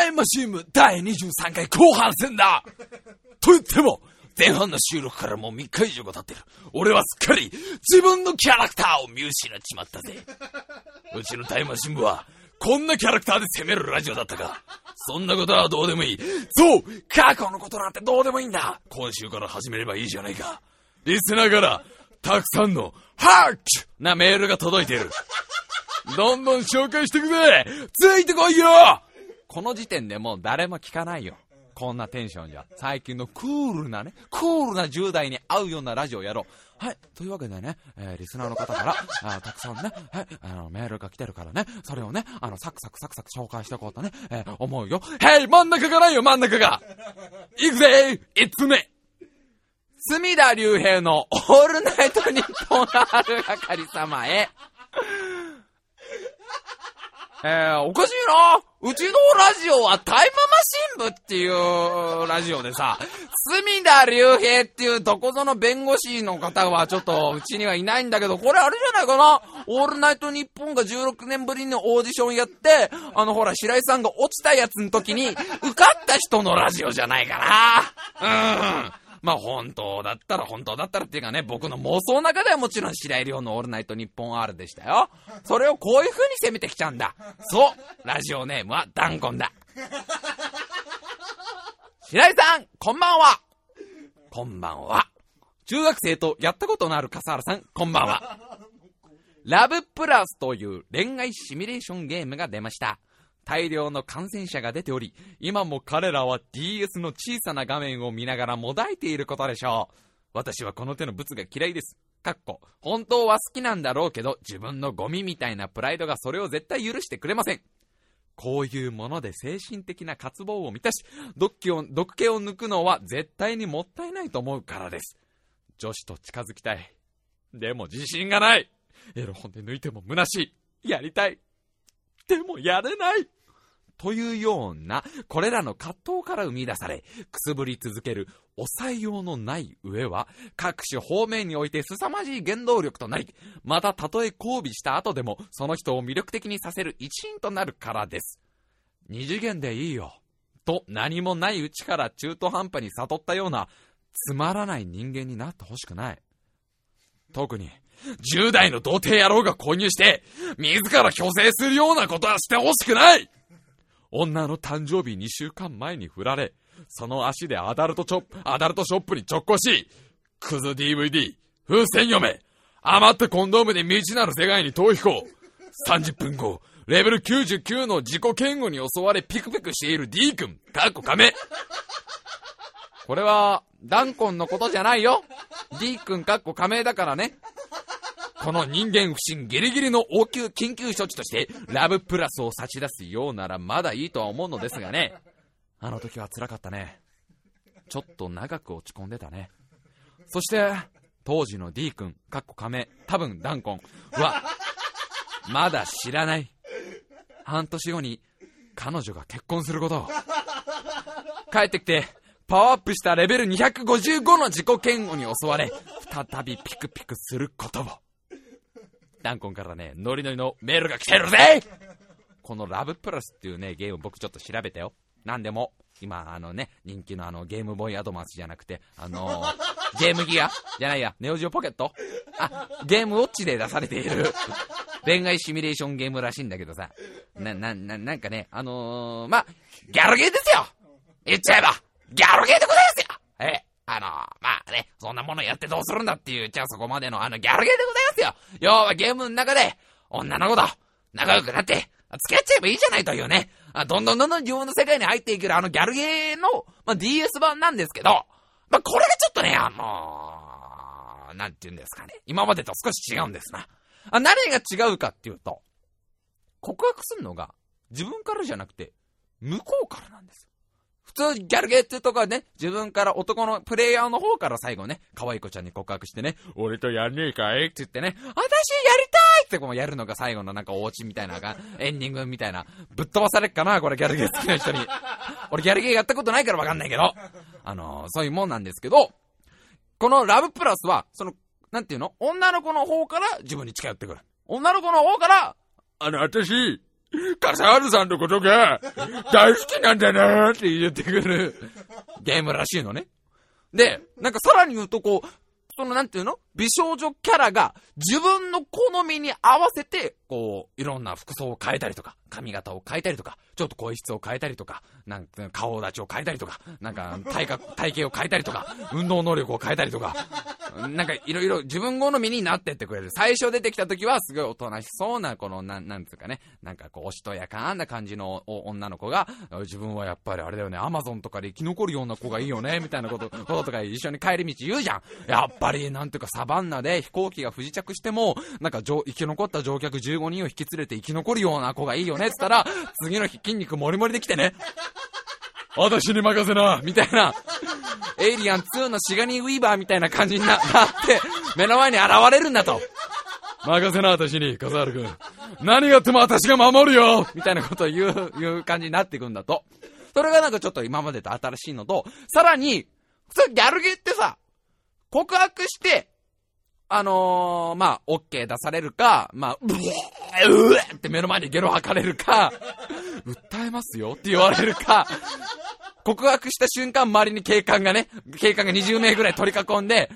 タイムマシーム第23回後半戦だと言っても、前半の収録からもう3日以上が経ってる。俺はすっかり自分のキャラクターを見失っちまったぜ。うちのタイムマシン部は、こんなキャラクターで攻めるラジオだったか。そんなことはどうでもいい。そう過去のことなんてどうでもいいんだ今週から始めればいいじゃないか。リスナーから、たくさんの、ハッチなメールが届いている。どんどん紹介してくぜついてこいよこの時点でもう誰も聞かないよ。こんなテンションじゃ。最近のクールなね、クールな10代に合うようなラジオやろう。はい。というわけでね、えー、リスナーの方から、あたくさんね、はい、あの、メールが来てるからね、それをね、あの、サクサクサクサク紹介していこうとね、えー、思うよ。へい真ん中がないよ、真ん中がいくぜいつ目隅田竜平のオールナイトニッポンある係様へ。えー、おかしいなうちのラジオはタイムマシン部っていうラジオでさ、隅田竜平っていうどこぞの弁護士の方はちょっとうちにはいないんだけど、これあれじゃないかな？オールナイトニッポンが16年ぶりにオーディションやって、あのほら白井さんが落ちたやつの時に受かった人のラジオじゃないかなうん。まあ本当だったら本当だったらっていうかね、僕の妄想の中ではもちろん白井亮のオールナイトニッポン R でしたよ。それをこういう風に攻めてきちゃうんだ。そう、ラジオネームはダンコンだ。白井さん、こんばんは。こんばんは。中学生とやったことのある笠原さん、こんばんは。ラブプラスという恋愛シミュレーションゲームが出ました。大量の感染者が出ており、今も彼らは DS の小さな画面を見ながらもだいていることでしょう。私はこの手の物が嫌いです。かっこ、本当は好きなんだろうけど、自分のゴミみたいなプライドがそれを絶対許してくれません。こういうもので精神的な渇望を満たし、毒気を、毒気を抜くのは絶対にもったいないと思うからです。女子と近づきたい。でも自信がない。エロ本で抜いても虚しい。やりたい。でもやれない。というような、これらの葛藤から生み出され、くすぶり続ける抑えようのない上は、各種方面において凄まじい原動力となり、またたとえ交尾した後でも、その人を魅力的にさせる一員となるからです。二次元でいいよ。と何もないうちから中途半端に悟ったような、つまらない人間になってほしくない。特に、10代の童貞野郎が購入して、自ら虚勢するようなことはしてほしくない女の誕生日2週間前に振られ、その足でアダルトチョップ、アダルトショップに直行し、クズ DVD、風船読め、余ったコンドームで未知なる世界に逃避行。30分後、レベル99の自己嫌悪に襲われピクピクしている D 君、かっこ亀。これは、ダンコンのことじゃないよ。D 君かっこ亀だからね。この人間不信ギリギリの応急緊急処置として、ラブプラスを差し出すようならまだいいとは思うのですがね。あの時は辛かったね。ちょっと長く落ち込んでたね。そして、当時の D 君、かっこ亀、多分ダンコンは、まだ知らない。半年後に彼女が結婚することを。帰ってきて、パワーアップしたレベル255の自己嫌悪に襲われ、再びピクピクすることを。ダンコンからね、ノリノリのメールが来てるぜ!このラブプラスっていうね、ゲーム僕ちょっと調べたよ。なんでも、今、あのね、人気のあの、ゲームボーイアドバンスじゃなくて、あのー、ゲームギア？じゃないや、ネオジオポケット？あ、ゲームウォッチで出されている。恋愛シミュレーションゲームらしいんだけどさ、な、な、な、なんかね、あのー、まあ、ギャルゲーですよ!言っちゃえば、ギャルゲーでございますよ!えあの、まあね、そんなものやってどうするんだっていう、じゃあそこまでのあのギャルゲーでございますよ。要はゲームの中で、女の子と仲良くなって、付き合っちゃえばいいじゃないというね。あどんどんどんどん自分の世界に入っていけるあのギャルゲーの、まあ、DS 版なんですけど、まあ、これがちょっとね、あのー、なんて言うんですかね。今までと少し違うんですな。あ、何が違うかっていうと、告白するのが自分からじゃなくて、向こうからなんですよ。普通ギャルゲーってとかね、自分から男のプレイヤーの方から最後ね、可愛い子ちゃんに告白してね、俺とやんねえかいって言ってね、私やりたいってこうやるのが最後のなんかお家みたいな、エンディングみたいな、ぶっ飛ばされっかな、これギャルゲー好きな人に。俺ギャルゲーやったことないからわかんないけど、あのー、そういうもんなんですけど、このラブプラスは、その、なんていうの？女の子の方から自分に近寄ってくる。女の子の方から、あの、私、笠原さんのことが大好きなんだなって言ってくるゲームらしいのね。で、なんかさらに言うとこう、そのなんていうの？美少女キャラが自分の好みに合わせて、こう、いろんな服装を変えたりとか、髪型を変えたりとか、ちょっと声質を変えたりとか、なんか顔立ちを変えたりとか、なんか体格、体型を変えたりとか、運動能力を変えたりとか、なんかいろいろ自分好みになってってくれる。最初出てきた時はすごいおとなしそうな、この、なん、なんつうかね、なんかこう、おしとやかな感じの女の子が、自分はやっぱりあれだよね、アマゾンとかで生き残るような子がいいよね、みたいなこと、こととか一緒に帰り道言うじゃん。やっぱり、なんていうかサバンナで飛行機が不時着しても、なんか生き残った乗客15人を引き連れて生き残るような子がいいよね、つったら、次の日筋肉もりもりできてね。私に任せなみたいな、エイリアン2のシガニー・ウィーバーみたいな感じになって、目の前に現れるんだと。任せな、私に、カザール君。何があっても私が守るよみたいなことを言う、言う感じになっていくんだと。それがなんかちょっと今までと新しいのと、さらに、普通ギャルゲーってさ、告白して、あのー、まあ、オッケー出されるか、まあ、うえうえって目の前でゲロ吐かれるか、訴えますよって言われるか、告白した瞬間周りに警官がね、警官が20名ぐらい取り囲んで、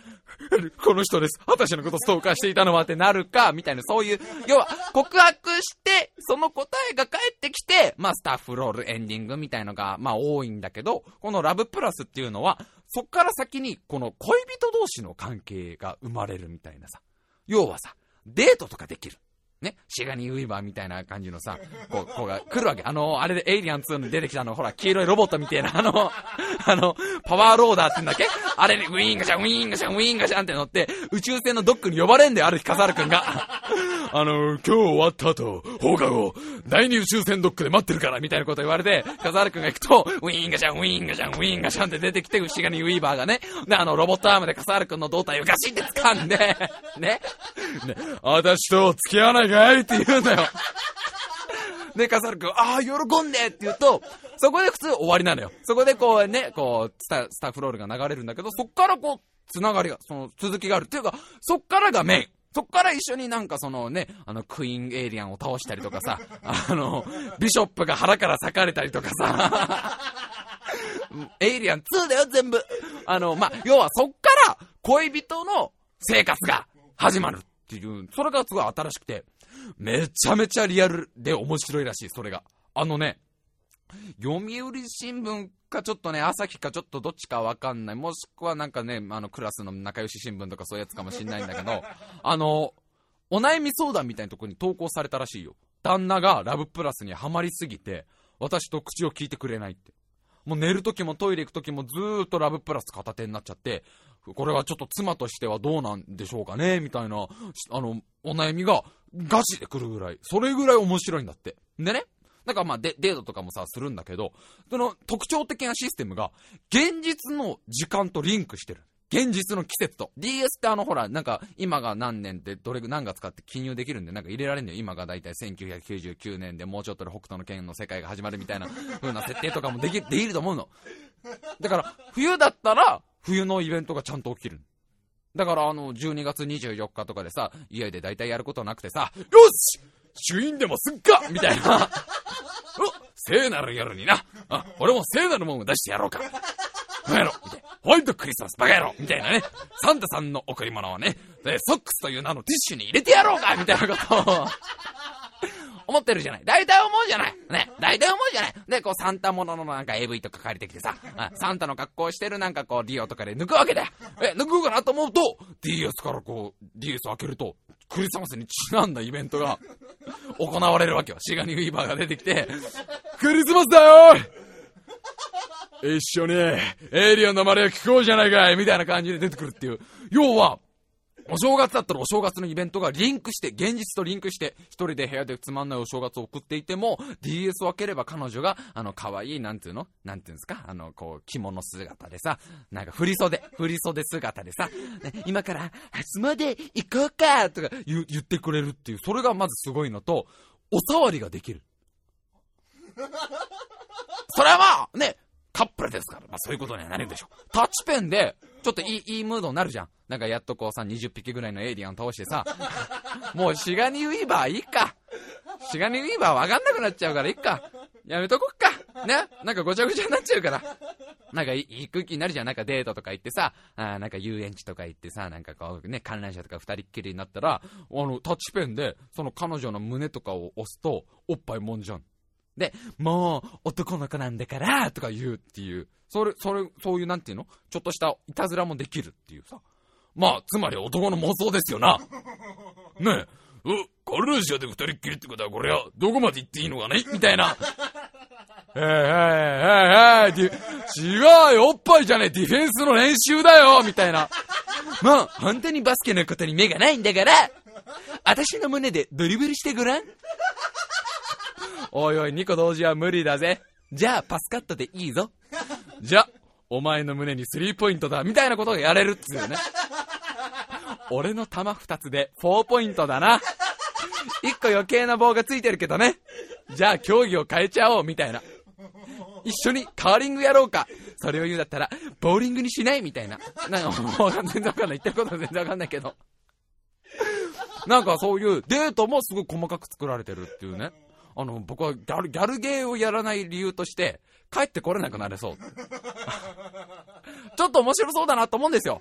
この人です。私のことストーカーしていたのはってなるか、みたいな、そういう、要は、告白して、その答えが返ってきて、まあ、スタッフロール、エンディングみたいのが、まあ、多いんだけど、このラブプラスっていうのは、そっから先に、この恋人同士の関係が生まれるみたいなさ。要はさ、デートとかできる。ね、シガニー・ウィーバーみたいな感じのさ、こう、子が来るわけ。あの、あれでエイリアン2に出てきたの、ほら、黄色いロボットみたいな、あの、あの、パワーローダーってんだっけ？あれにウィーンガシャン、ウィーンガシャン、ウィーンガシャンって乗って、宇宙船のドックに呼ばれんだよ、ある日、カザール君が。あの、今日終わった後、放課後、第二宇宙船ドックで待ってるから、みたいなこと言われて、カザール君が行くと、ウィーンガシャン、ウィーンガシャン、ウィーンガシャンって出てきて、シガニ・ウィーバーがね、で、あの、ロボットアームでカザール君の胴体をガシって掴んで、ね、ね、私と付き合わないかいって言うんだよ。で、カサル君、ああ、喜んでって言うと、そこで普通終わりなのよ。そこでこうね、こう、スタスタッフロールが流れるんだけど、そっからこう、つながりが、その続きがあるっていうか、そっからがメイン。そっから一緒になんかそのね、あの、クイーンエイリアンを倒したりとかさ、あの、ビショップが腹から裂かれたりとかさ、エイリアン2だよ、全部。あの、ま、要はそっから恋人の生活が始まるっていう、それがすごい新しくて、めちゃめちゃリアルで面白いらしい、それが。あのね、読売新聞かちょっとね、朝日かちょっとどっちかわかんない。もしくはなんかね、あの、クラスの仲良し新聞とかそういうやつかもしんないんだけど、あの、お悩み相談みたいなとこに投稿されたらしいよ。旦那がラブプラスにはまりすぎて、私と口を聞いてくれないって。もう寝るときもトイレ行くときもずーっとラブプラス片手になっちゃって、これはちょっと妻としてはどうなんでしょうかねみたいな、あの、お悩みがガチで来るぐらい、それぐらい面白いんだって。でね、だからまあデデートとかもさ、するんだけど、その特徴的なシステムが、現実の時間とリンクしてる。現実の季節と。DS ってあのほら、なんか今が何年ってどれ何月かって記入できるんで、なんか入れられるんだよ。今がだいたい1999年でもうちょっとで北斗の剣の世界が始まるみたいな 風な設定とかもでき、できると思うの。だから、冬だったら、冬のイベントがちゃんと起きる。だからあの、12月24日とかでさ、家で大体やることなくてさ、よし主因でもすっかみたいな。お聖なる夜にな。あ、俺も聖なるもんを出してやろうか。バカ野郎みたいな。ホワイトクリスマスバカ野郎みたいなね。サンタさんの贈り物をね、ソックスという名のティッシュに入れてやろうかみたいなことを思ってるじゃない。大体思うじゃない。ね。大体思うじゃない。で、こう、サンタもののなんか AV とか借りてきてさ、サンタの格好してるなんかこう、ディオとかで抜くわけだよ。え、抜くかなと思うと、DS からこう、DS 開けると、クリスマスにちなんだイベントが行われるわけよ。シガニ・ウィーバーが出てきて、クリスマスだよ一緒に、エイリアンの丸焼き聞こうじゃないかいみたいな感じで出てくるっていう。要は、お正月だったらお正月のイベントがリンクして、現実とリンクして、一人で部屋でつまんないお正月を送っていても、DS を開ければ彼女が、あの、可愛い、なんていうの？なんていうんですか？あの、こう、着物姿でさ、なんか振袖、振袖姿でさ、ね、今から初詣行こうかとか言言ってくれるっていう、それがまずすごいのと、お触りができる。それはまあ、ね、カップルですから、まあそういうことにはなるでしょう。タッチペンで、ちょっといい、いいムードになるじゃん。なんかやっとこうさ、20匹ぐらいのエイリアン倒してさ、もうシガニウィーバーいいか。シガニウィーバーわかんなくなっちゃうからいっか。やめとこっか。ね？なんかごちゃごちゃになっちゃうから。なんかいい空気になるじゃん。なんかデートとか行ってさ、あなんか遊園地とか行ってさ、なんかこうね、観覧車とか二人っきりになったら、あの、タッチペンで、その彼女の胸とかを押すと、おっぱいもんじゃん。で、もう、男の子なんだから、とか言うっていう。それ、それ、そういうなんていうの？ちょっとしたいたずらもできるっていうさ。まあ、つまり男の妄想ですよな。ねえ、う、カルーシャで二人っきりってことは、これは、どこまで行っていいのかね？みたいな。えー、えー、えー、えー、違うよ、おっぱいじゃねえ、ディフェンスの練習だよみたいな。まあ、本当にバスケのことに目がないんだから、私の胸でドリブルしてごらん。おいおい、2個同時は無理だぜ。じゃあ、パスカットでいいぞ。じゃ、お前の胸にスリーポイントだ、みたいなことがやれるっつうよね。俺の玉2つで4ポイントだな。1個余計な棒がついてるけどね。じゃあ競技を変えちゃおう、みたいな。一緒にカーリングやろうか。それを言うだったら、ボーリングにしないみたいな。なんかもう全然わかんない。言ってることは全然わかんないけど。なんかそういうデートもすごい細かく作られてるっていうね。あの、僕はギャル、ギャルゲーをやらない理由として、帰ってこれなくなれそう。ちょっと面白そうだなと思うんですよ。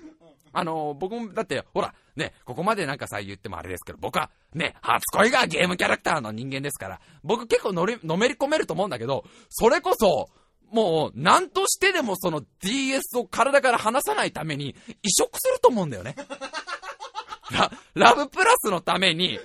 あの、僕も、だって、ほら、ね、ここまでなんかさ、言ってもあれですけど、僕は、ね、初恋がゲームキャラクターの人間ですから、僕結構のり、のめり込めると思うんだけど、それこそ、もう、何としてでもその DS を体から離さないために移植すると思うんだよね。ラ、ラブプラスのために、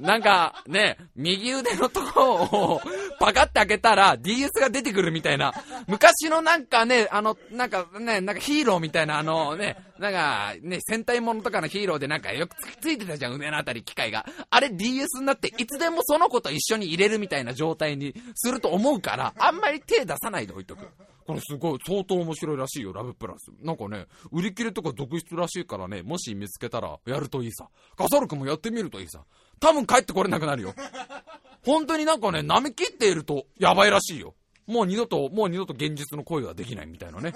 なんかね、右腕のとこをパカって開けたら DS が出てくるみたいな、昔のなんかね、あの、なんかね、なんかヒーローみたいなあのね、なんかね、戦隊ものとかのヒーローでなんかよくついてたじゃん、腕のあたり機械が。あれ DS になっていつでもその子と一緒に入れるみたいな状態にすると思うから、あんまり手出さないで置いとく。これすごい、相当面白いらしいよ、ラブプラス。なんかね、売り切れとか続出らしいからね、もし見つけたらやるといいさ。ガサル君もやってみるといいさ。多分帰ってこれなくなるよ。本当になんかね、舐め切っているとやばいらしいよ。もう二度と、もう二度と現実の恋ができないみたいなね。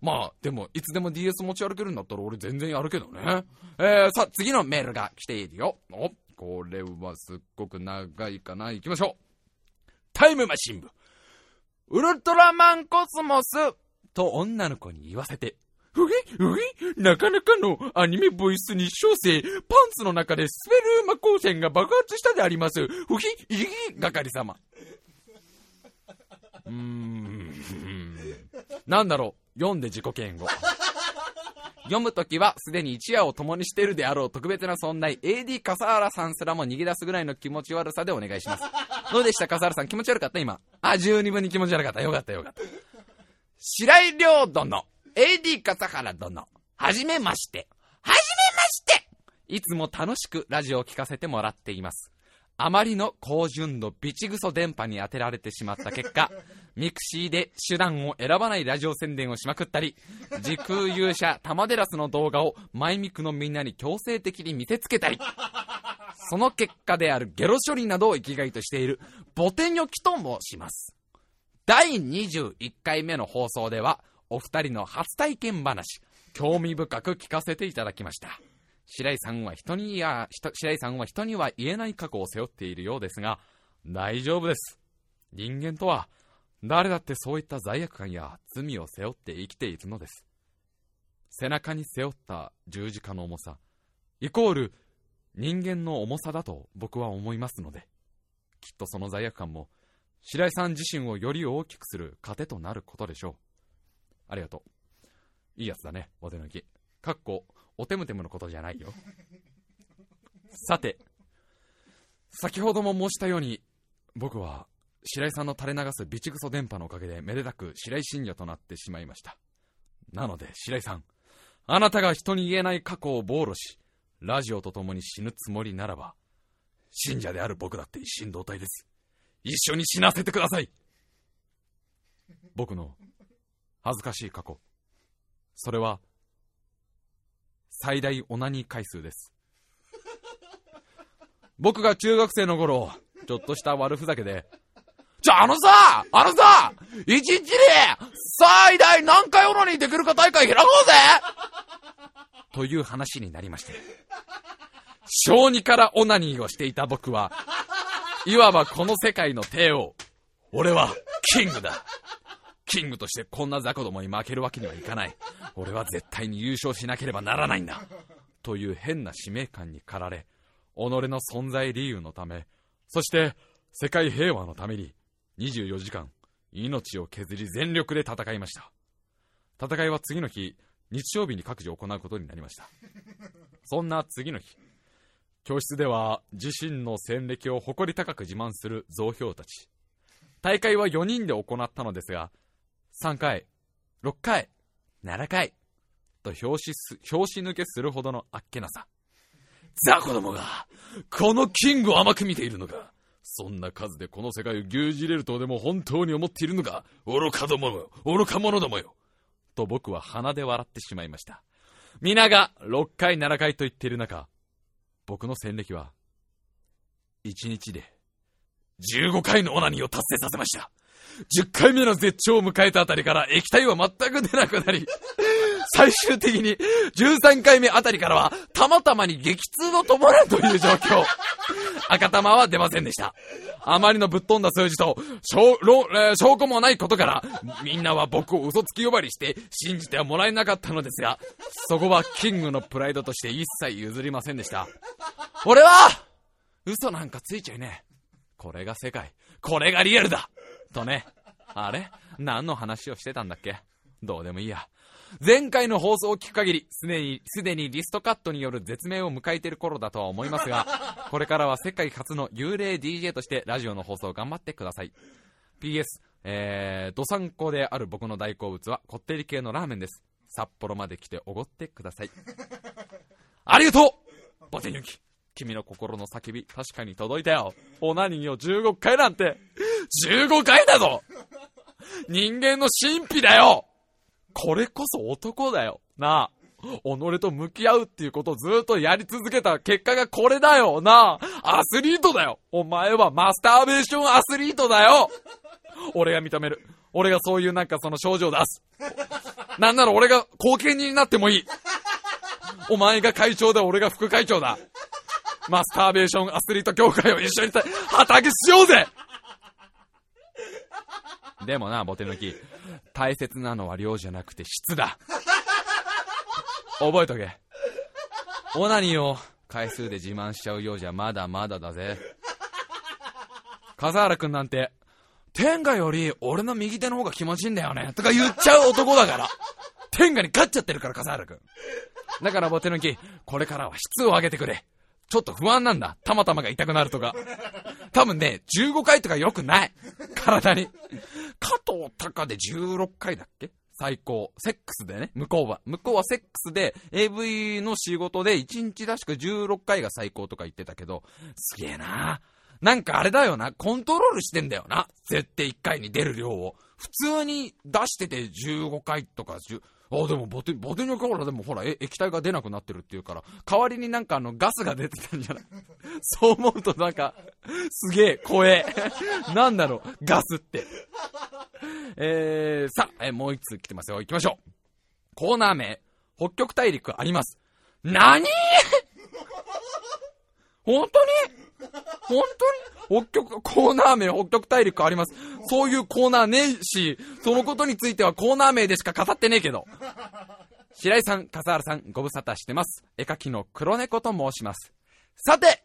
まあ、でも、いつでも DS 持ち歩けるんだったら俺全然やるけどね。えー、さあ、次のメールが来ているよ。お、これはすっごく長いかな。行きましょう。タイムマシン部。ウルトラマンコスモスと女の子に言わせて、ふぎふぎなかなかのアニメボイス日小生、パンツの中でスペルーマ光線が爆発したであります。ふげ、いぎ、係様。うーん。なんだろう、読んで自己嫌悪。読むときはすでに一夜を共にしているであろう特別な存在 AD 笠原さんすらも逃げ出すぐらいの気持ち悪さでお願いします。どうでした笠原さん？気持ち悪かった？今。あ、十二分に気持ち悪かった。よかったよかった。白井亮殿、AD 笠原殿、はじめまして。はじめましていつも楽しくラジオを聞かせてもらっています。あまりの高純度ビチグソ電波に当てられてしまった結果、mixi で手段を選ばないラジオ宣伝をしまくったり、時空勇者玉デラスの動画をマイミクのみんなに強制的に見せつけたり、その結果であるゲロ処理などを生きがいとしているボテニョキと申します。第21回目の放送では、お二人の初体験話、興味深く聞かせていただきました。白井さんは人にや、白井さんは人には言えない過去を背負っているようですが、大丈夫です。人間とは、誰だってそういった罪悪感や罪を背負って生きているのです。背中に背負った十字架の重さ、イコール人間の重さだと僕は思いますので、きっとその罪悪感も白井さん自身をより大きくする糧となることでしょう。ありがとう。いいやつだね、お手抜き。かっこ、おてむてむのことじゃないよ。さて、先ほども申したように、僕は白井さんの垂れ流す備蓄素電波のおかげでめでたく白井信者となってしまいました。なので白井さん、あなたが人に言えない過去を暴露し、ラジオと共に死ぬつもりならば、信者である僕だって一心同体です。一緒に死なせてください僕の恥ずかしい過去。それは、最大オナニー回数です。僕が中学生の頃、ちょっとした悪ふざけで、じゃあ、あのさあのさ一日に最大何回オナニーできるか大会開こうぜという話になりまして。小児からオナニーをしていた僕は、いわばこの世界の帝王。俺は、キングだ。キングとしてこんな雑魚どもに負けるわけにはいかない。俺は絶対に優勝しなければならないんだ。という変な使命感に駆られ、己の存在理由のため、そして世界平和のために24時間命を削り全力で戦いました。戦いは次の日、日曜日に各自行うことになりました。そんな次の日、教室では自身の戦歴を誇り高く自慢する増票たち。大会は4人で行ったのですが、3回、6回、7回、と拍子す、拍子抜けするほどのあっけなさ。ザコどもが、このキングを甘く見ているのか。そんな数でこの世界を牛耳れるとでも本当に思っているのか。愚かどもよ、愚か者どもよ。と僕は鼻で笑ってしまいました。皆が6回7回と言っている中、僕の戦歴は、1日で15回のオナニーを達成させました。10回目の絶頂を迎えたあたりから液体は全く出なくなり、最終的に13回目あたりからはたまたまに激痛を伴うという状況。赤玉は出ませんでした。あまりのぶっ飛んだ数字と、証証拠もないことから、みんなは僕を嘘つき呼ばわりして信じてはもらえなかったのですが、そこはキングのプライドとして一切譲りませんでした。俺は、嘘なんかついちゃいねえ。これが世界。これがリアルだとね。あれ？何の話をしてたんだっけ？どうでもいいや。前回の放送を聞く限り、すでに、すでにリストカットによる絶命を迎えている頃だとは思いますが、これからは世界初の幽霊 DJ としてラジオの放送を頑張ってください。PS、えー、どさんこである僕の大好物はこってり系のラーメンです。札幌まで来ておごってください。ありがとうボテニュキ君の心の叫び、確かに届いたよ。オナニーを15回なんて、15回だぞ人間の神秘だよこれこそ男だよ。なあ。己と向き合うっていうことをずっとやり続けた結果がこれだよ。なあ。アスリートだよ。お前はマスターベーションアスリートだよ。俺が認める。俺がそういうなんかその症状を出す。なんなら俺が後見人になってもいい。お前が会長だ、俺が副会長だ。マスターベーションアスリート協会を一緒に旗揚げしようぜでもな、ボテ抜き。大切なのは量じゃなくて質だ。覚えとけ。オナニーを回数で自慢しちゃうようじゃまだまだだぜ。笠原くんなんて、天下より俺の右手の方が気持ちいいんだよね。とか言っちゃう男だから。天下に勝っちゃってるから、笠原くん。だからボテ抜き、これからは質を上げてくれ。ちょっと不安なんだ。たまたまが痛くなるとか。多分ね、15回とか良くない。体に。加藤隆で16回だっけ？最高。セックスでね、向こうは。向こうはセックスで、AV の仕事で1日らしく16回が最高とか言ってたけど、すげえななんかあれだよな、コントロールしてんだよな。絶対1回に出る量を。普通に出してて15回とかあ、でもボテ、ボテニョコーラでもほら、液体が出なくなってるっていうから、代わりになんかあの、ガスが出てたんじゃない？そう思うとなんか、すげえ、怖え。なんだろう、ガスって。えー、さあ、えもう一通来てますよ。行きましょう。コーナー名、北極大陸あります。なに本当に？本当に？北極、コーナー名北極大陸あります。そういうコーナーねえし、そのことについてはコーナー名でしか語ってねえけど。白井さん、笠原さん、ご無沙汰してます。絵描きの黒猫と申します。さて、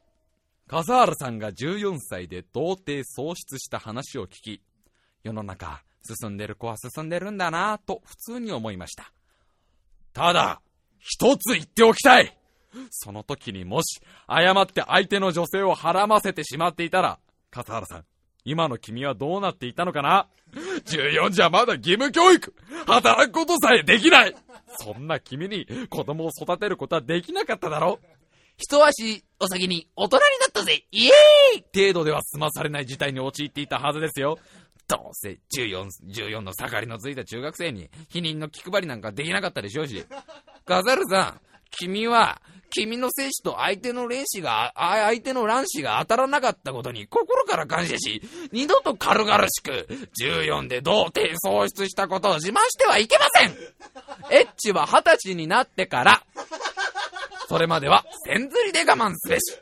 笠原さんが14歳で童貞喪失した話を聞き、世の中、進んでる子は進んでるんだなぁと普通に思いました。ただ、一つ言っておきたいその時にもし、誤って相手の女性をはらませてしまっていたら、笠原さん、今の君はどうなっていたのかな ?14 じゃまだ義務教育働くことさえできないそんな君に子供を育てることはできなかっただろ一足お先に大人になったぜイエーイ程度では済まされない事態に陥っていたはずですよ。どうせ14、14の盛りのついた中学生に否認の気配りなんかできなかったでしょうし。ガザルさん、君は君の精子と相手の卵子が、相手の卵子が当たらなかったことに心から感謝し、二度と軽々しく、14で童貞喪失したことを自慢してはいけませんエッチは二十歳になってから、それまでは千釣りで我慢すべし。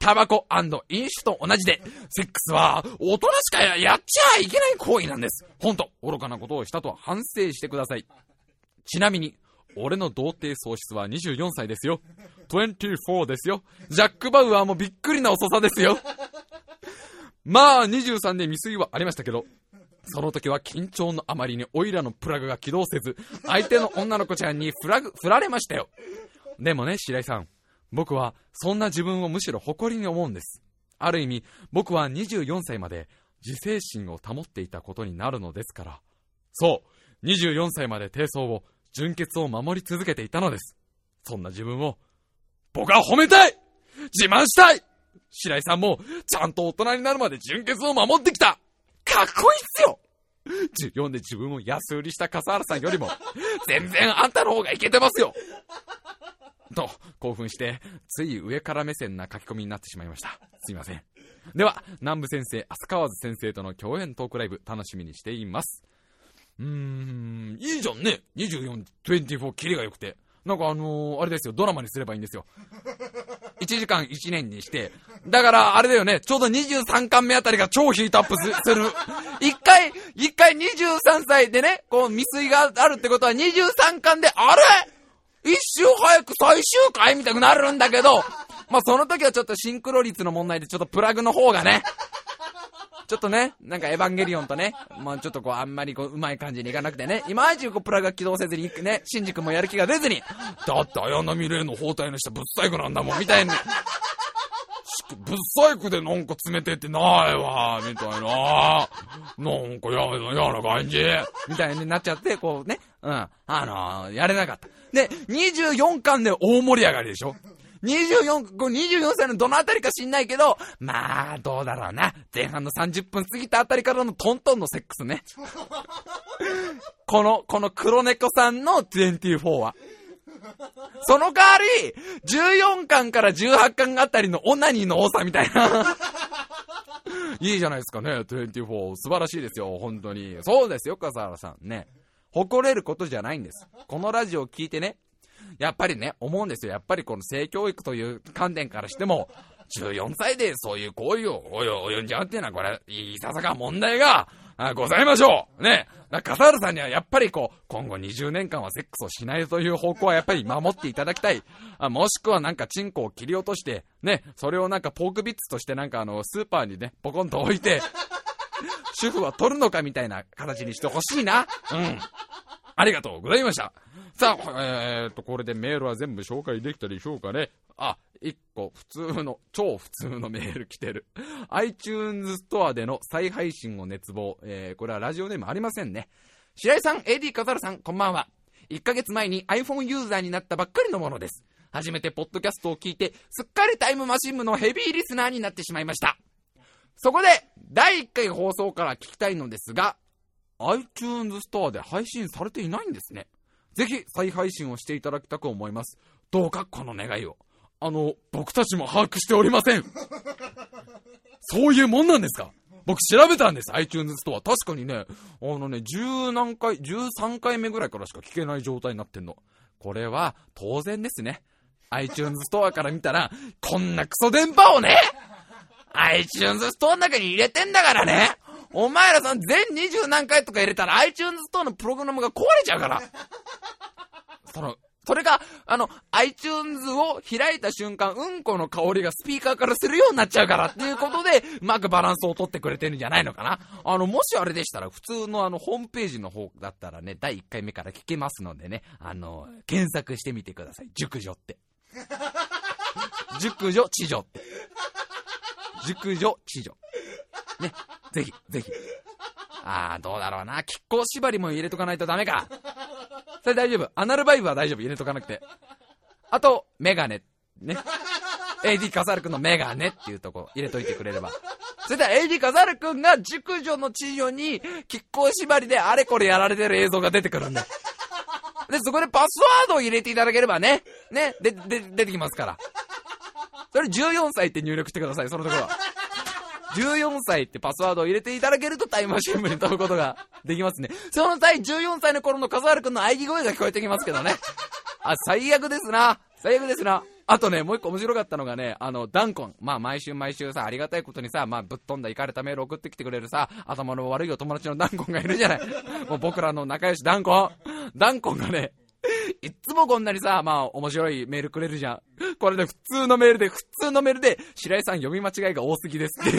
タバコ飲酒と同じで、セックスは大人しかやっちゃいけない行為なんです。ほんと、愚かなことをしたとは反省してください。ちなみに、俺の童貞喪失は24歳ですよ。24ですよ。ジャック・バウアーもびっくりな遅さですよ。まあ、23で未遂はありましたけど、その時は緊張のあまりにオイラのプラグが起動せず、相手の女の子ちゃんにフラグ、振られましたよ。でもね、白井さん。僕はそんな自分をむしろ誇りに思うんです。ある意味、僕は24歳まで自制心を保っていたことになるのですから。そう、24歳まで低層を、純潔を守り続けていたのです。そんな自分を、僕は褒めたい自慢したい白井さんも、ちゃんと大人になるまで純潔を守ってきたかっこいいっすよ14で自分を安売りした笠原さんよりも、全然あんたの方がいけてますよと、興奮して、つい上から目線な書き込みになってしまいました。すいません。では、南部先生、飛川津先生との共演トークライブ、楽しみにしています。うーん、いいじゃんね。24、24、キレが良くて。なんかあのー、あれですよ、ドラマにすればいいんですよ。1時間1年にして、だからあれだよね、ちょうど23巻目あたりが超ヒートアップする。一回、一回23歳でね、こう未遂があるってことは23巻で、あれ？一周早く最終回みたくなるんだけど、まあその時はちょっとシンクロ率の問題でちょっとプラグの方がね、ちょっとね、なんかエヴァンゲリオンとね、まあちょっとこうあんまりこううまい感じにいかなくてね、いまいちこうプラグが起動せずにね、シンジ君もやる気が出ずに、だって綾波レイの包帯の下ぶっ細工なんだもん、みたいに。ぶっ細工でなんか詰めてってないわ、みたいな。なんかや、嫌な感じ。みたいになっちゃって、こうね、うん、あのー、やれなかった。で、24巻で大盛り上がりでしょ24、24歳のどのあたりか知んないけど、まあ、どうだろうな。前半の30分過ぎたあたりからのトントンのセックスね。この、この黒猫さんの24は。その代わり、14巻から18巻あたりのオナニーの多さみたいな。いいじゃないですかね、24。素晴らしいですよ、本当に。そうですよ、笠原さん。ね。誇れることじゃないんです。このラジオを聞いてね、やっぱりね、思うんですよ。やっぱりこの性教育という観点からしても、14歳でそういう行為を及んじゃうっていうのは、これ、いささか問題があございましょう。ね。笠原さんにはやっぱりこう、今後20年間はセックスをしないという方向はやっぱり守っていただきたい。あもしくはなんかチンコを切り落として、ね、それをなんかポークビッツとしてなんかあの、スーパーにね、ポコンと置いて、主婦は取るのかみたいな形にしてほしいな。うん。ありがとうございました。さあ、えー、っと、これでメールは全部紹介できたでしょうかね。あ、一個普通の、超普通のメール来てる。iTunes ストアでの再配信を熱望。えー、これはラジオネームありませんね。白井さん、AD カザルさん、こんばんは。1ヶ月前に iPhone ユーザーになったばっかりのものです。初めてポッドキャストを聞いて、すっかりタイムマシン部のヘビーリスナーになってしまいました。そこで、第1回放送から聞きたいのですが、iTunes ストアで配信されていないんですね。ぜひ再配信をしていただきたく思います。どうかこの願いを。あの、僕たちも把握しておりません。そういうもんなんですか？僕調べたんです、iTunes ストア。確かにね、あのね、十何回、13回目ぐらいからしか聞けない状態になってんの。これは当然ですね。iTunes ストアから見たら、こんなクソ電波をね、iTunes ストアの中に入れてんだからね。お前らさん全二十何回とか入れたら iTunes ストアのプログラムが壊れちゃうから。その、それが、あの、iTunes を開いた瞬間、うんこの香りがスピーカーからするようになっちゃうからっていうことで、うまくバランスをとってくれてるんじゃないのかな。あの、もしあれでしたら、普通のあの、ホームページの方だったらね、第1回目から聞けますのでね、あの、検索してみてください。熟女って。熟女、知女って。熟女、知女。ね。ぜひ、ぜひ。あー、どうだろうな。亀甲縛りも入れとかないとダメか。それ大丈夫。アナルバイブは大丈夫。入れとかなくて。あと、メガネ。ね。AD カザル君のメガネっていうとこ入れといてくれれば。それでは AD カザル君が熟女の知女に、亀甲縛りであれこれやられてる映像が出てくるんで。で、そこでパスワードを入れていただければね、ね、で、で、出てきますから。それ14歳って入力してください、そのところは。14歳ってパスワードを入れていただけるとタイムマシン部に飛ぶことができますね。その際、14歳の頃の笠原くんの喘ぎ声が聞こえてきますけどね。あ、最悪ですな。最悪ですな。あとね、もう一個面白かったのがね、あの、ダンコン。まあ、毎週毎週さ、ありがたいことにさ、まあ、ぶっ飛んだ行かれたメール送ってきてくれるさ、頭の悪いお友達のダンコンがいるじゃない。もう僕らの仲良しダンコン。ダンコンがね、いっつもこんなにさ、まあ、面白いメールくれるじゃん。これね普通のメールで、普通のメールで、白井さん読み間違いが多すぎですってい う。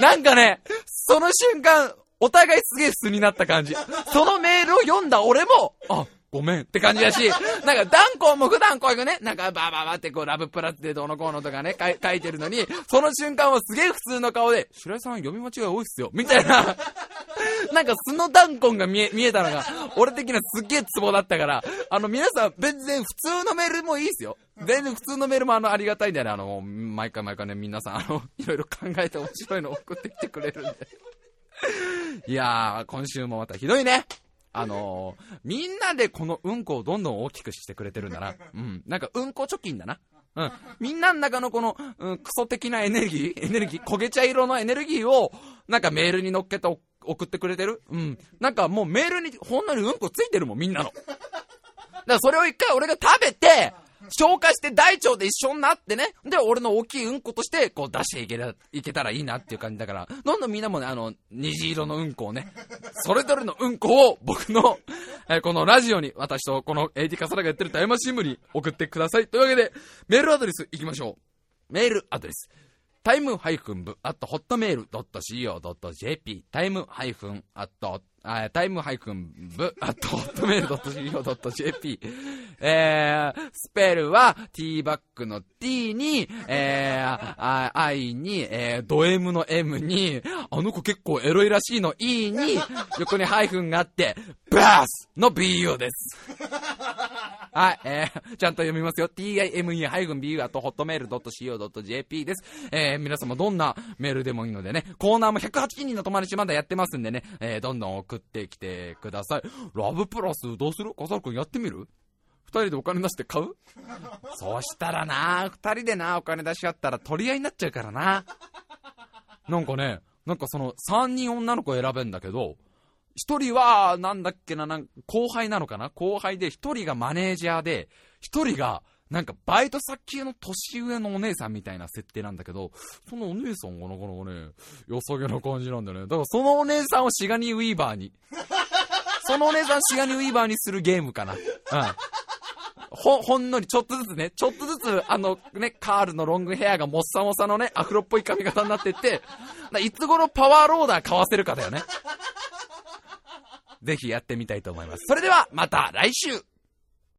なんかね、その瞬間、お互いすげえ素になった感じ。そのメールを読んだ俺も、あ、ごめんって感じだし、なんか、ダンコンも普段こういうね、なんか、バーバーバーってこう、ラブプラスでどうのこうのとかね、書いてるのに、その瞬間はすげえ普通の顔で、白井さん読み間違い多いっすよ、みたいな、なんか素のダンコンが見え、見えたのが、俺的なすっげえツボだったから、あの、皆さん、全然普通のメールもいいっすよ。全然普通のメールもあの、ありがたいんだよね。あの、毎回毎回ね、皆さん、あの、いろいろ考えて面白いの送ってきてくれるんで。いやー、今週もまたひどいね。あのー、みんなでこのうんこをどんどん大きくしてくれてるんだな。うん。なんかうんこ貯金だな。うん。みんなの中のこの、うん、クソ的なエネルギー、エネルギー、焦げ茶色のエネルギーを、なんかメールに乗っけて送ってくれてるうん。なんかもうメールにほんのりうんこついてるもん、みんなの。だからそれを一回俺が食べて、消化して大腸で一緒になってね、で、俺の大きいうんことして、こう出していけ、いけたらいいなっていう感じだから、どんどんみんなもね、あの、虹色のうんこをね、それぞれのうんこを僕の、えこのラジオに、私とこの AD カサラがやってるタイマシン部に送ってください。というわけで、メールアドレス行きましょう。メールアドレス。タイムハイフン部、あと、ホットメール .co.jp、タイムハイフン、あと、あタイムハイクンブ、あと、ホットメール .co.jp、えー、スペルは、t バックの t に、えー、i に、えー、ド m の m に、あの子結構エロいらしいの e に、横にハイフンがあって、バースの bu です。はい、えー、ちゃんと読みますよ。time-bu あと、ホットメール .co.jp です。えー、皆様どんなメールでもいいのでね、コーナーも108人の友達まだやってますんでね、えー、どんどん送ってきてください。ラブプラスどうする？笠原くんやってみる？二人でお金出して買う？そしたらな、二人でな、お金出し合ったら取り合いになっちゃうからな。なんかね、なんかその、三人女の子選べんだけど、一人は、なんだっけな、なん後輩なのかな？後輩で、一人がマネージャーで、一人が、なんかバイト先の年上のお姉さんみたいな設定なんだけど、そのお姉さんがなかなかね、良さげな感じなんだよね。だからそのお姉さんをシガニー・ウィーバーに。そのお姉さんシガニー・ウィーバーにするゲームかな。うん。ほ、ほんのり、ちょっとずつね、ちょっとずつ、あのね、カールのロングヘアがもっさもさのね、アフロっぽい髪型になってって、いつ頃パワーローダー買わせるかだよね。ぜひやってみたいと思います。それでは、また来週